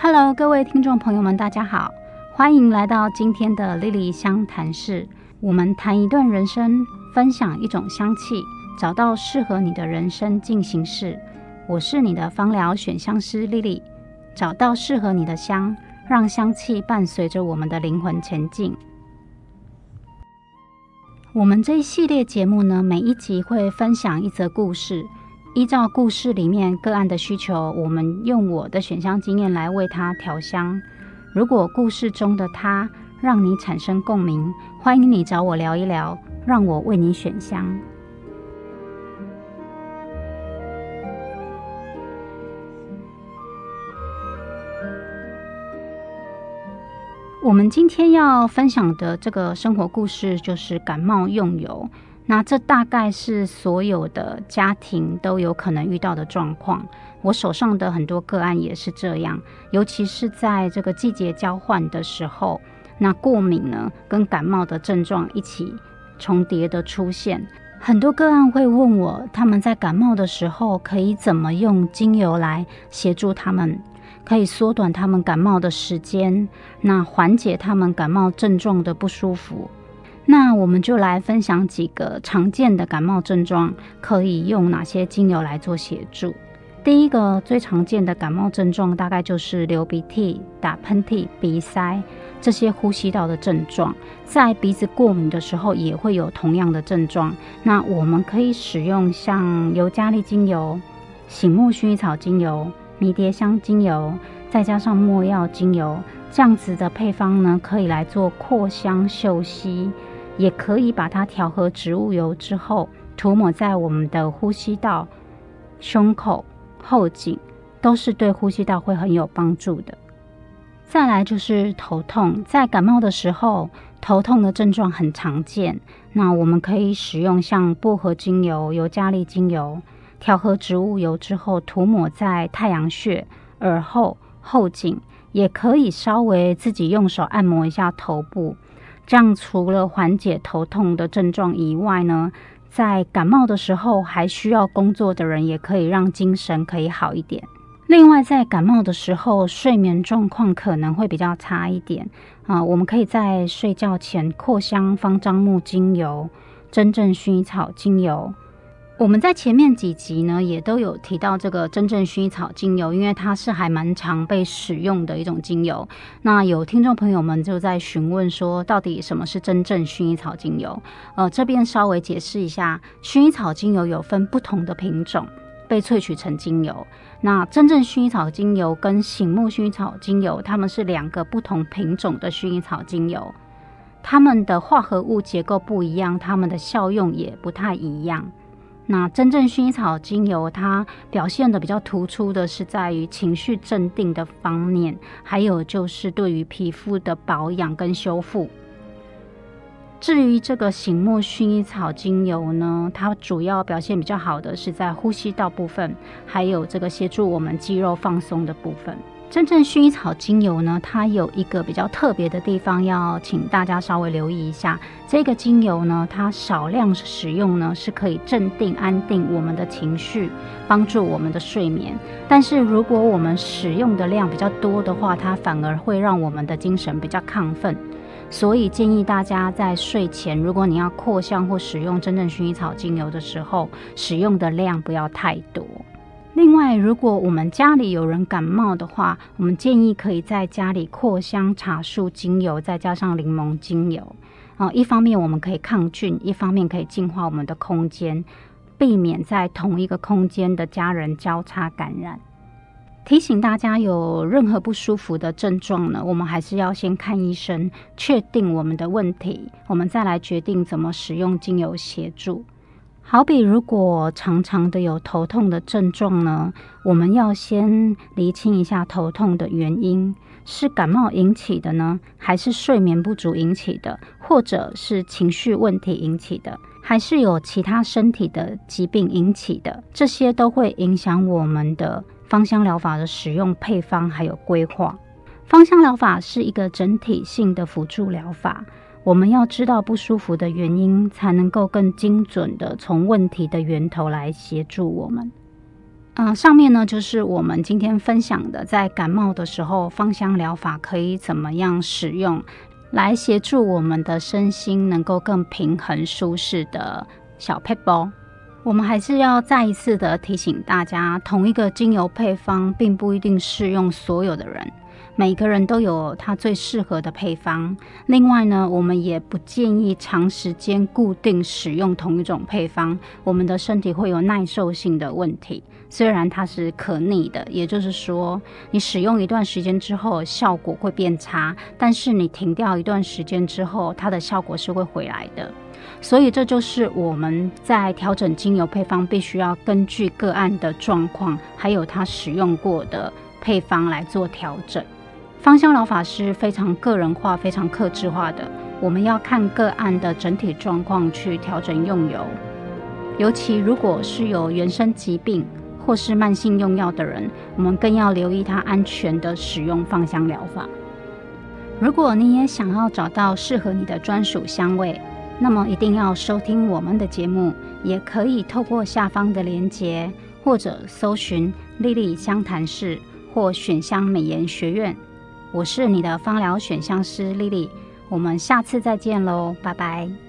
Hello，各位听众朋友们，大家好，欢迎来到今天的莉莉香谈室。我们谈一段人生，分享一种香气，找到适合你的人生进行式。我是你的芳疗选香师莉莉，找到适合你的香，让香气伴随着我们的灵魂前进。我们这一系列节目呢，每一集会分享一则故事。依照故事里面个案的需求，我们用我的选香经验来为他调香。如果故事中的他让你产生共鸣，欢迎你找我聊一聊，让我为你选香。我们今天要分享的这个生活故事，就是感冒用油。那这大概是所有的家庭都有可能遇到的状况。我手上的很多个案也是这样，尤其是在这个季节交换的时候，那过敏呢跟感冒的症状一起重叠的出现。很多个案会问我，他们在感冒的时候可以怎么用精油来协助他们，可以缩短他们感冒的时间，那缓解他们感冒症状的不舒服。那我们就来分享几个常见的感冒症状，可以用哪些精油来做协助。第一个最常见的感冒症状，大概就是流鼻涕、打喷嚏、鼻塞这些呼吸道的症状。在鼻子过敏的时候，也会有同样的症状。那我们可以使用像尤加利精油、醒目薰衣草精油、迷迭香精油，再加上没药精油这样子的配方呢，可以来做扩香嗅吸。也可以把它调和植物油之后，涂抹在我们的呼吸道、胸口、后颈，都是对呼吸道会很有帮助的。再来就是头痛，在感冒的时候，头痛的症状很常见。那我们可以使用像薄荷精油、尤加利精油，调和植物油之后，涂抹在太阳穴、耳后、后颈，也可以稍微自己用手按摩一下头部。这样除了缓解头痛的症状以外呢，在感冒的时候还需要工作的人，也可以让精神可以好一点。另外，在感冒的时候，睡眠状况可能会比较差一点啊，我们可以在睡觉前扩香方樟木精油、真正薰衣草精油。我们在前面几集呢，也都有提到这个真正薰衣草精油，因为它是还蛮常被使用的一种精油。那有听众朋友们就在询问说，到底什么是真正薰衣草精油？呃，这边稍微解释一下，薰衣草精油有分不同的品种被萃取成精油。那真正薰衣草精油跟醒目薰衣草精油，它们是两个不同品种的薰衣草精油，它们的化合物结构不一样，它们的效用也不太一样。那真正薰衣草精油，它表现的比较突出的是在于情绪镇定的方面，还有就是对于皮肤的保养跟修复。至于这个醒目薰衣草精油呢，它主要表现比较好的是在呼吸道部分，还有这个协助我们肌肉放松的部分。真正薰衣草精油呢，它有一个比较特别的地方，要请大家稍微留意一下。这个精油呢，它少量使用呢，是可以镇定、安定我们的情绪，帮助我们的睡眠。但是如果我们使用的量比较多的话，它反而会让我们的精神比较亢奋。所以建议大家在睡前，如果你要扩香或使用真正薰衣草精油的时候，使用的量不要太多。另外，如果我们家里有人感冒的话，我们建议可以在家里扩香茶树精油，再加上柠檬精油。啊，一方面我们可以抗菌，一方面可以净化我们的空间，避免在同一个空间的家人交叉感染。提醒大家，有任何不舒服的症状呢，我们还是要先看医生，确定我们的问题，我们再来决定怎么使用精油协助。好比如果常常的有头痛的症状呢，我们要先厘清一下头痛的原因，是感冒引起的呢，还是睡眠不足引起的，或者是情绪问题引起的，还是有其他身体的疾病引起的，这些都会影响我们的芳香疗法的使用配方还有规划。芳香疗法是一个整体性的辅助疗法。我们要知道不舒服的原因，才能够更精准的从问题的源头来协助我们。嗯，上面呢就是我们今天分享的，在感冒的时候，芳香疗法可以怎么样使用，来协助我们的身心能够更平衡舒适的小配包。我们还是要再一次的提醒大家，同一个精油配方并不一定适用所有的人。每个人都有他最适合的配方。另外呢，我们也不建议长时间固定使用同一种配方，我们的身体会有耐受性的问题。虽然它是可逆的，也就是说，你使用一段时间之后效果会变差，但是你停掉一段时间之后，它的效果是会回来的。所以这就是我们在调整精油配方，必须要根据个案的状况，还有他使用过的配方来做调整。芳香疗法是非常个人化、非常克制化的。我们要看个案的整体状况去调整用油，尤其如果是有原生疾病或是慢性用药的人，我们更要留意他安全的使用芳香疗法。如果你也想要找到适合你的专属香味，那么一定要收听我们的节目，也可以透过下方的链接，或者搜寻“莉莉香谈室”或“选香美颜学院”。我是你的芳疗选香师莉莉，我们下次再见喽，拜拜。